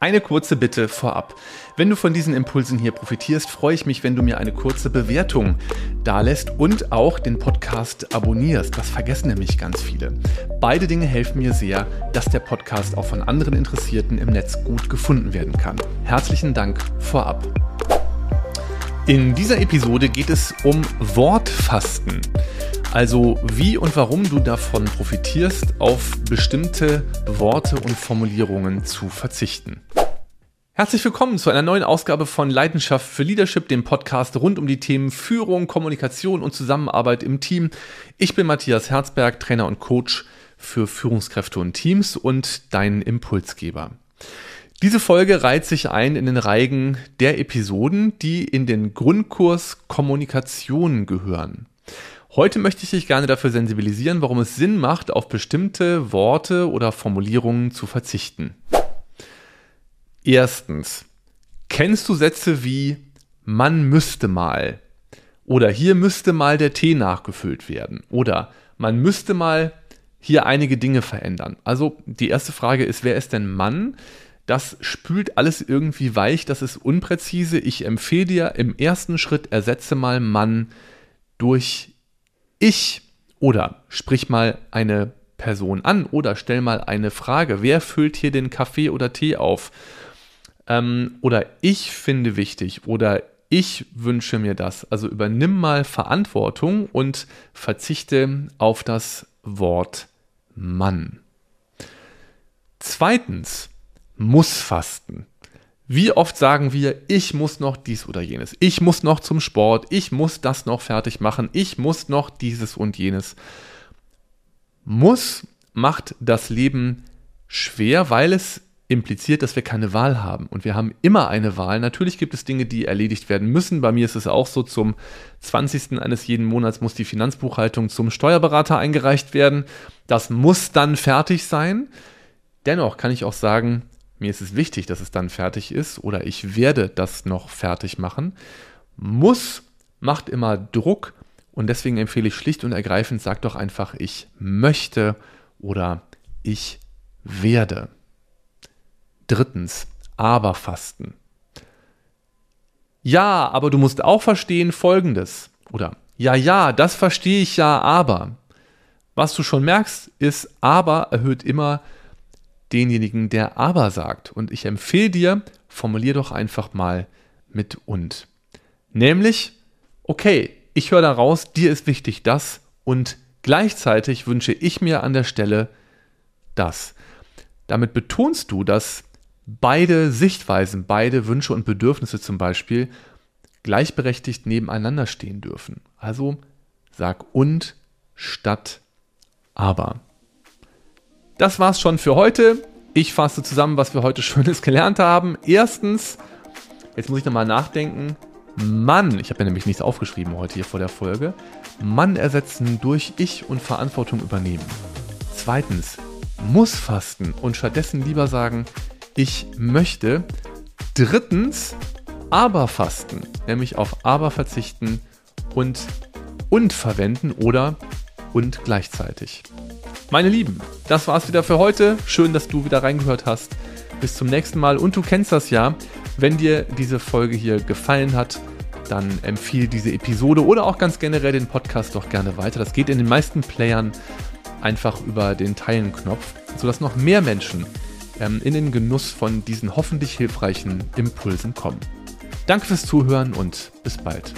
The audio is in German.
Eine kurze Bitte vorab. Wenn du von diesen Impulsen hier profitierst, freue ich mich, wenn du mir eine kurze Bewertung dalässt und auch den Podcast abonnierst. Das vergessen nämlich ganz viele. Beide Dinge helfen mir sehr, dass der Podcast auch von anderen Interessierten im Netz gut gefunden werden kann. Herzlichen Dank vorab. In dieser Episode geht es um Wortfasten. Also wie und warum du davon profitierst, auf bestimmte Worte und Formulierungen zu verzichten. Herzlich willkommen zu einer neuen Ausgabe von Leidenschaft für Leadership, dem Podcast rund um die Themen Führung, Kommunikation und Zusammenarbeit im Team. Ich bin Matthias Herzberg, Trainer und Coach für Führungskräfte und Teams und dein Impulsgeber. Diese Folge reiht sich ein in den Reigen der Episoden, die in den Grundkurs Kommunikation gehören. Heute möchte ich dich gerne dafür sensibilisieren, warum es Sinn macht, auf bestimmte Worte oder Formulierungen zu verzichten. Erstens, kennst du Sätze wie man müsste mal oder hier müsste mal der Tee nachgefüllt werden oder man müsste mal hier einige Dinge verändern. Also die erste Frage ist, wer ist denn Mann? Das spült alles irgendwie weich, das ist unpräzise. Ich empfehle dir im ersten Schritt, ersetze mal Mann durch ich oder sprich mal eine Person an oder stell mal eine Frage. Wer füllt hier den Kaffee oder Tee auf? Ähm, oder ich finde wichtig oder ich wünsche mir das. Also übernimm mal Verantwortung und verzichte auf das Wort Mann. Zweitens, muss fasten. Wie oft sagen wir, ich muss noch dies oder jenes, ich muss noch zum Sport, ich muss das noch fertig machen, ich muss noch dieses und jenes. Muss macht das Leben schwer, weil es impliziert, dass wir keine Wahl haben. Und wir haben immer eine Wahl. Natürlich gibt es Dinge, die erledigt werden müssen. Bei mir ist es auch so, zum 20. eines jeden Monats muss die Finanzbuchhaltung zum Steuerberater eingereicht werden. Das muss dann fertig sein. Dennoch kann ich auch sagen, mir ist es wichtig, dass es dann fertig ist oder ich werde das noch fertig machen. Muss macht immer Druck und deswegen empfehle ich schlicht und ergreifend, sag doch einfach, ich möchte oder ich werde. Drittens, aber fasten. Ja, aber du musst auch verstehen Folgendes. Oder ja, ja, das verstehe ich ja, aber. Was du schon merkst, ist, aber erhöht immer denjenigen, der aber sagt. Und ich empfehle dir, formulier doch einfach mal mit und. Nämlich, okay, ich höre daraus, dir ist wichtig das und gleichzeitig wünsche ich mir an der Stelle das. Damit betonst du, dass beide Sichtweisen, beide Wünsche und Bedürfnisse zum Beispiel gleichberechtigt nebeneinander stehen dürfen. Also sag und statt aber. Das war's schon für heute. Ich fasse zusammen, was wir heute Schönes gelernt haben. Erstens, jetzt muss ich nochmal nachdenken. Mann, ich habe ja nämlich nichts aufgeschrieben heute hier vor der Folge. Mann ersetzen durch Ich und Verantwortung übernehmen. Zweitens, muss fasten und stattdessen lieber sagen, ich möchte. Drittens, aber fasten, nämlich auf aber verzichten und und verwenden oder und gleichzeitig. Meine Lieben, das war's wieder für heute. Schön, dass du wieder reingehört hast. Bis zum nächsten Mal. Und du kennst das ja. Wenn dir diese Folge hier gefallen hat, dann empfiehl diese Episode oder auch ganz generell den Podcast doch gerne weiter. Das geht in den meisten Playern einfach über den Teilen-Knopf, sodass noch mehr Menschen ähm, in den Genuss von diesen hoffentlich hilfreichen Impulsen kommen. Danke fürs Zuhören und bis bald.